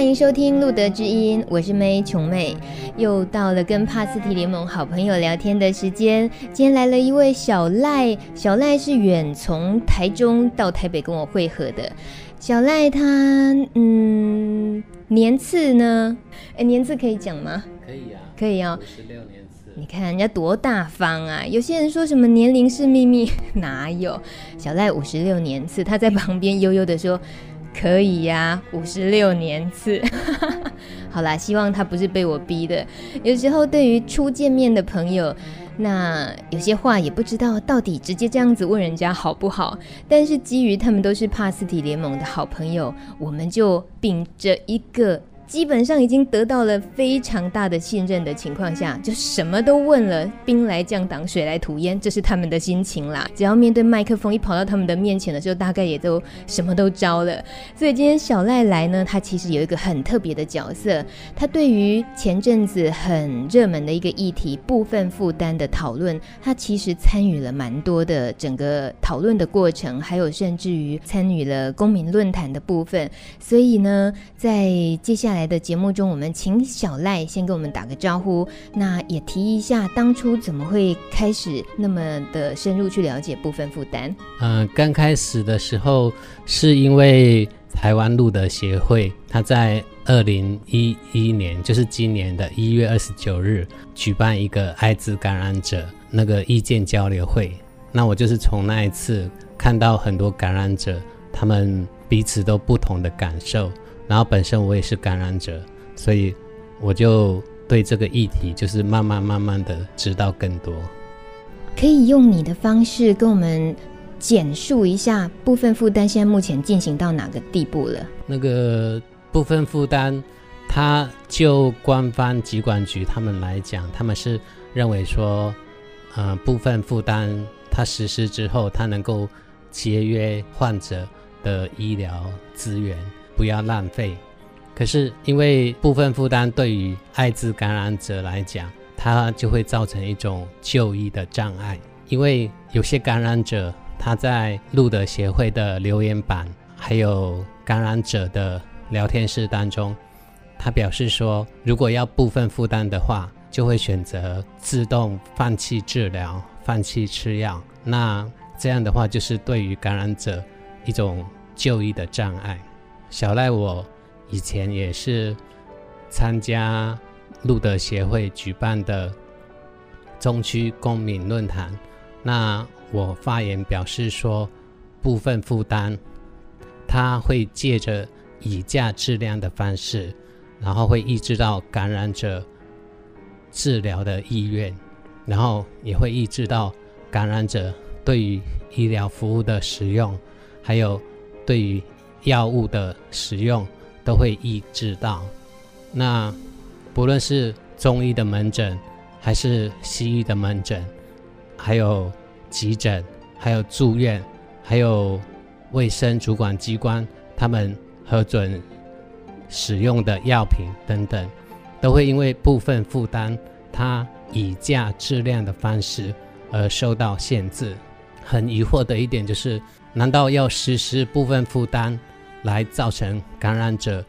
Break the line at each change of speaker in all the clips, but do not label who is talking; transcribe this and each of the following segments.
欢迎收听《路德之音》，我是妹琼妹，又到了跟帕斯提联盟好朋友聊天的时间。今天来了一位小赖，小赖是远从台中到台北跟我会合的。小赖他嗯，年次呢？哎，年次可以讲吗？
可以啊，
可以啊、哦。
五十六年次，
你看人家多大方啊！有些人说什么年龄是秘密，哪有？小赖五十六年次，他在旁边悠悠的说。可以呀，五十六年次。好啦，希望他不是被我逼的。有时候对于初见面的朋友，那有些话也不知道到底直接这样子问人家好不好。但是基于他们都是帕斯提联盟的好朋友，我们就秉着一个。基本上已经得到了非常大的信任的情况下，就什么都问了，兵来将挡，水来土掩，这是他们的心情啦。只要面对麦克风，一跑到他们的面前的时候，大概也都什么都招了。所以今天小赖来呢，他其实有一个很特别的角色，他对于前阵子很热门的一个议题——部分负担的讨论，他其实参与了蛮多的整个讨论的过程，还有甚至于参与了公民论坛的部分。所以呢，在接下来。来的节目中，我们请小赖先跟我们打个招呼，那也提一下当初怎么会开始那么的深入去了解部分负担。
嗯、刚开始的时候是因为台湾路德协会，他在二零一一年，就是今年的一月二十九日，举办一个艾滋感染者那个意见交流会。那我就是从那一次看到很多感染者，他们彼此都不同的感受。然后本身我也是感染者，所以我就对这个议题就是慢慢慢慢的知道更多。
可以用你的方式跟我们简述一下部分负担现在目前进行到哪个地步了？
那个部分负担，它就官方疾管局他们来讲，他们是认为说，呃，部分负担它实施之后，它能够节约患者的医疗资源。不要浪费。可是因为部分负担对于艾滋感染者来讲，它就会造成一种就医的障碍。因为有些感染者他在路德协会的留言板，还有感染者的聊天室当中，他表示说，如果要部分负担的话，就会选择自动放弃治疗、放弃吃药。那这样的话，就是对于感染者一种就医的障碍。小赖，我以前也是参加路德协会举办的中区公民论坛。那我发言表示说，部分负担，他会借着以价质量的方式，然后会抑制到感染者治疗的意愿，然后也会抑制到感染者对于医疗服务的使用，还有对于。药物的使用都会抑制到，那不论是中医的门诊，还是西医的门诊，还有急诊，还有住院，还有卫生主管机关他们核准使用的药品等等，都会因为部分负担，它以价质量的方式而受到限制。很疑惑的一点就是，难道要实施部分负担？来造成感染者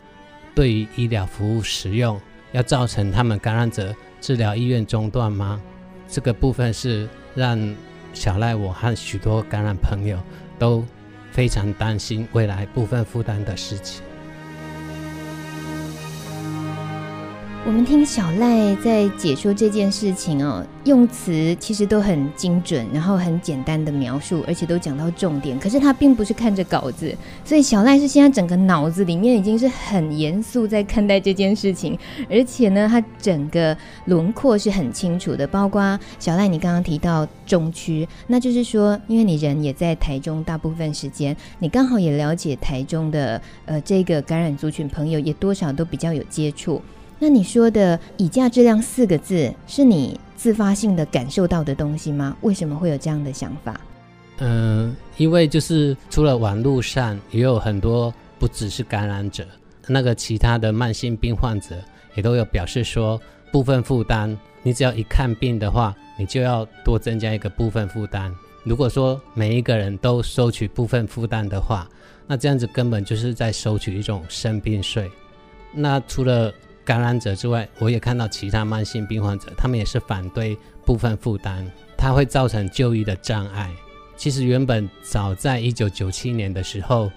对于医疗服务使用，要造成他们感染者治疗医院中断吗？这个部分是让小赖我和许多感染朋友都非常担心未来部分负担的事情。
我们听小赖在解说这件事情哦，用词其实都很精准，然后很简单的描述，而且都讲到重点。可是他并不是看着稿子，所以小赖是现在整个脑子里面已经是很严肃在看待这件事情，而且呢，他整个轮廓是很清楚的。包括小赖，你刚刚提到中区，那就是说，因为你人也在台中，大部分时间你刚好也了解台中的呃这个感染族群朋友，也多少都比较有接触。那你说的“以价质量”四个字，是你自发性的感受到的东西吗？为什么会有这样的想法？
嗯、因为就是除了网络上也有很多不只是感染者，那个其他的慢性病患者也都有表示说，部分负担，你只要一看病的话，你就要多增加一个部分负担。如果说每一个人都收取部分负担的话，那这样子根本就是在收取一种生病税。那除了感染者之外，我也看到其他慢性病患者，他们也是反对部分负担，它会造成就医的障碍。其实原本早在一九九七年的时候，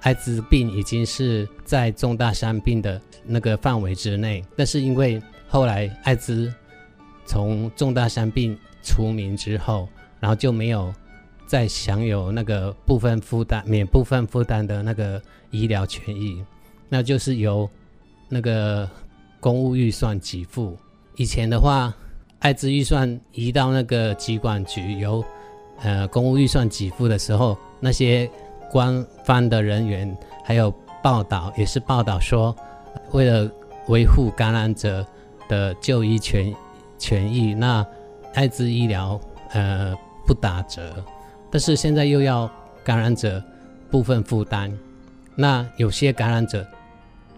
艾滋病已经是在重大伤病的那个范围之内，但是因为后来艾滋从重大伤病除名之后，然后就没有再享有那个部分负担、免部分负担的那个医疗权益，那就是由那个。公务预算给付，以前的话，艾滋预算移到那个疾管局，由呃公务预算给付的时候，那些官方的人员还有报道也是报道说，为了维护感染者的就医权权益，那艾滋医疗呃不打折，但是现在又要感染者部分负担，那有些感染者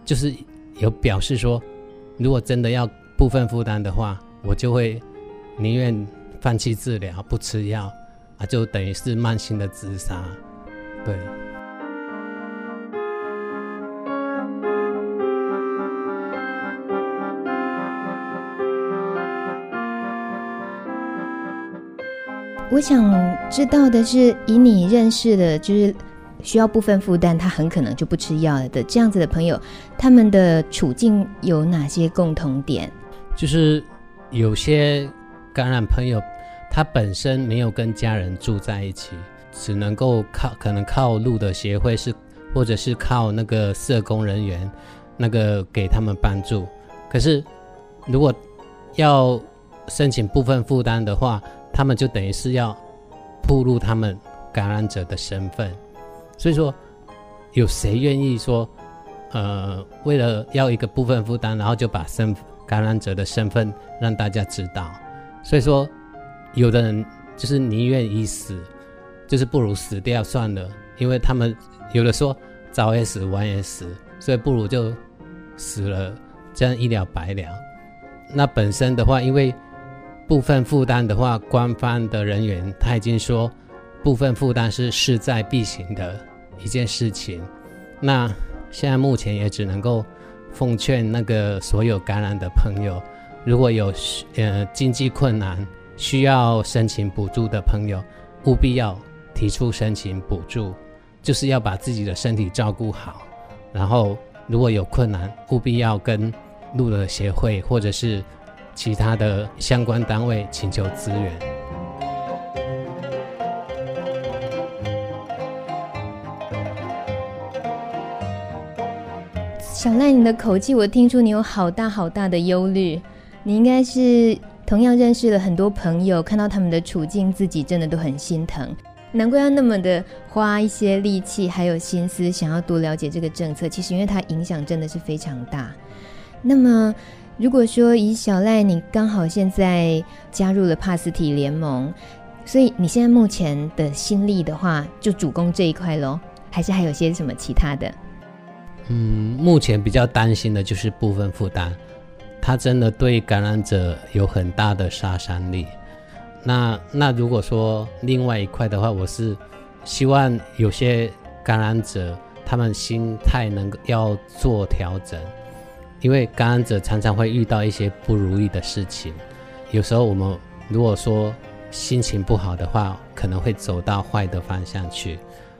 就是有表示说。如果真的要部分负担的话，我就会宁愿放弃治疗，不吃药，啊，就等于是慢性的自杀。对。
我想知道的是，以你认识的，就是。需要部分负担，他很可能就不吃药了的这样子的朋友，他们的处境有哪些共同点？
就是有些感染朋友，他本身没有跟家人住在一起，只能够靠可能靠路的协会是，或者是靠那个社工人员那个给他们帮助。可是如果要申请部分负担的话，他们就等于是要暴露他们感染者的身份。所以说，有谁愿意说，呃，为了要一个部分负担，然后就把身感染者的身份让大家知道？所以说，有的人就是宁愿一死，就是不如死掉算了，因为他们有的说早也死，晚也死，所以不如就死了，这样一了百了。那本身的话，因为部分负担的话，官方的人员他已经说。部分负担是势在必行的一件事情，那现在目前也只能够奉劝那个所有感染的朋友，如果有呃经济困难需要申请补助的朋友，务必要提出申请补助，就是要把自己的身体照顾好，然后如果有困难，务必要跟路德协会或者是其他的相关单位请求资源。
小赖，你的口气我听出你有好大好大的忧虑。你应该是同样认识了很多朋友，看到他们的处境，自己真的都很心疼。难怪要那么的花一些力气，还有心思，想要多了解这个政策。其实因为它影响真的是非常大。那么，如果说以小赖，你刚好现在加入了帕斯提联盟，所以你现在目前的心力的话，就主攻这一块喽？还是还有些什么其他的？
嗯，目前比较担心的就是部分负担，它真的对感染者有很大的杀伤力。那那如果说另外一块的话，我是希望有些感染者他们心态能够要做调整，因为感染者常常会遇到一些不如意的事情，有时候我们如果说心情不好的话，可能会走到坏的方向去。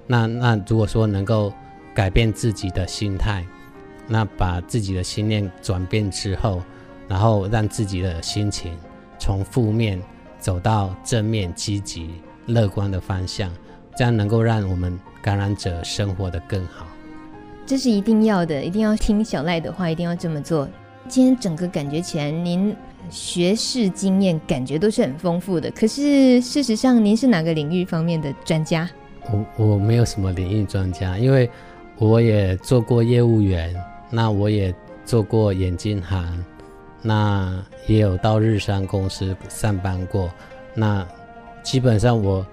那那如果说能够。改变自己的心态，那把自己的心念转变之后，然后让自己的心情从负面走到正面、积极、乐观的方向，这样能够让我们感染者生活得更好。
这是一定要的，一定要听小赖的话，一定要这么做。今天整个感觉起来，您学识经验感觉都是很丰富的。可是事实上，您是哪个领域方面的专家？
我我没有什么领域专家，因为。我也做过业务员，那我也做过眼镜行，那也有到日商公司上班过。那基本上我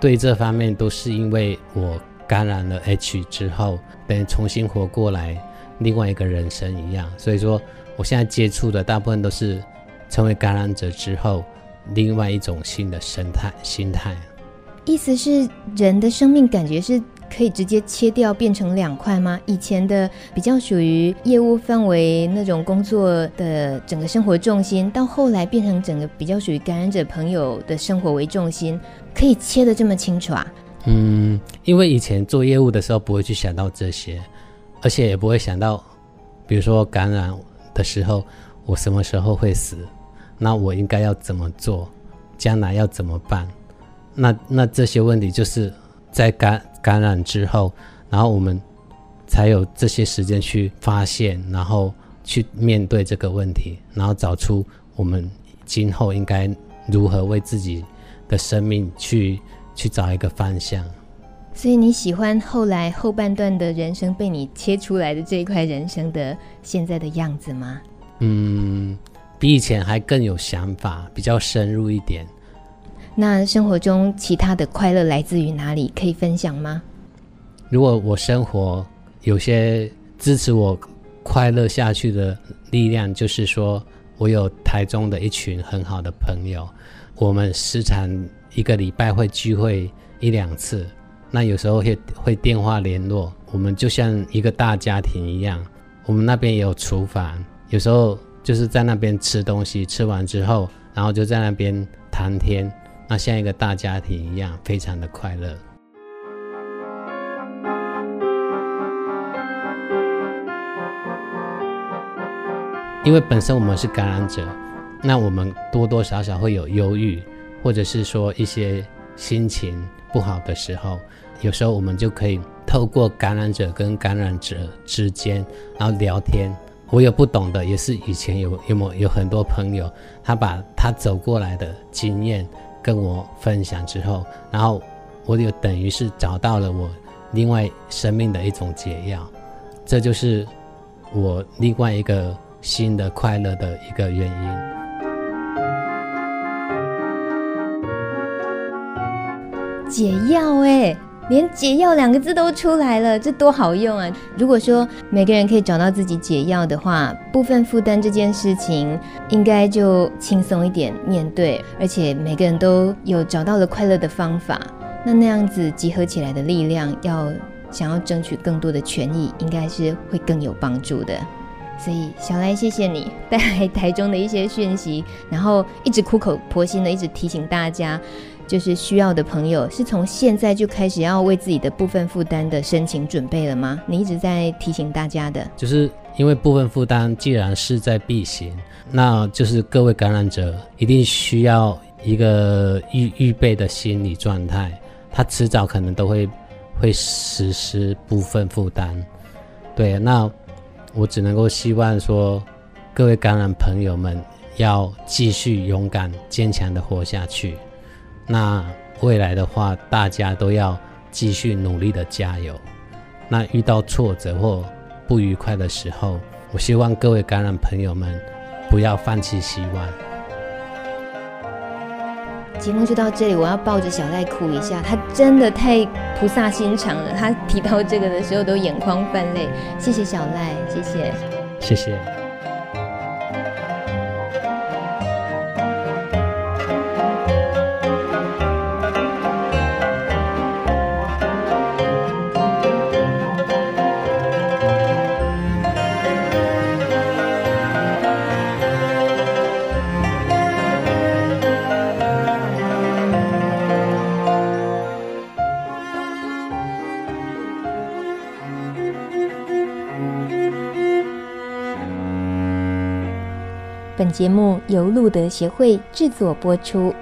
对这方面都是因为我感染了 H 之后，等重新活过来，另外一个人生一样。所以说，我现在接触的大部分都是成为感染者之后，另外一种新的生态心态。
意思是，人的生命感觉是可以直接切掉变成两块吗？以前的比较属于业务范围那种工作的整个生活重心，到后来变成整个比较属于感染者朋友的生活为重心，可以切得这么清楚啊？
嗯，因为以前做业务的时候不会去想到这些，而且也不会想到，比如说感染的时候我什么时候会死，那我应该要怎么做，将来要怎么办？那那这些问题就是在感感染之后，然后我们才有这些时间去发现，然后去面对这个问题，然后找出我们今后应该如何为自己的生命去去找一个方向。
所以你喜欢后来后半段的人生被你切出来的这一块人生的现在的样子吗？
嗯，比以前还更有想法，比较深入一点。
那生活中其他的快乐来自于哪里？可以分享吗？
如果我生活有些支持我快乐下去的力量，就是说我有台中的一群很好的朋友，我们时常一个礼拜会聚会一两次，那有时候会会电话联络，我们就像一个大家庭一样。我们那边也有厨房，有时候就是在那边吃东西，吃完之后，然后就在那边谈天。那像一个大家庭一样，非常的快乐。因为本身我们是感染者，那我们多多少少会有忧郁，或者是说一些心情不好的时候，有时候我们就可以透过感染者跟感染者之间，然后聊天。我有不懂的，也是以前有有有有很多朋友，他把他走过来的经验。跟我分享之后，然后我就等于是找到了我另外生命的一种解药，这就是我另外一个新的快乐的一个原因。
解药哎，连解药两个字都出来了，这多好用啊！如果说每个人可以找到自己解药的话，部分负担这件事情应该就轻松一点面对，而且每个人都有找到了快乐的方法，那那样子集合起来的力量，要想要争取更多的权益，应该是会更有帮助的。所以小赖，谢谢你带来台中的一些讯息，然后一直苦口婆心的一直提醒大家。就是需要的朋友，是从现在就开始要为自己的部分负担的申请准备了吗？你一直在提醒大家的，
就是因为部分负担既然势在必行，那就是各位感染者一定需要一个预预备的心理状态，他迟早可能都会会实施部分负担。对，那我只能够希望说，各位感染朋友们要继续勇敢坚强的活下去。那未来的话，大家都要继续努力的加油。那遇到挫折或不愉快的时候，我希望各位感染朋友们不要放弃希望。
节目就到这里，我要抱着小赖哭一下，他真的太菩萨心肠了。他提到这个的时候都眼眶泛泪。谢谢小赖，谢
谢，谢
谢。节目由路德协会制作播出。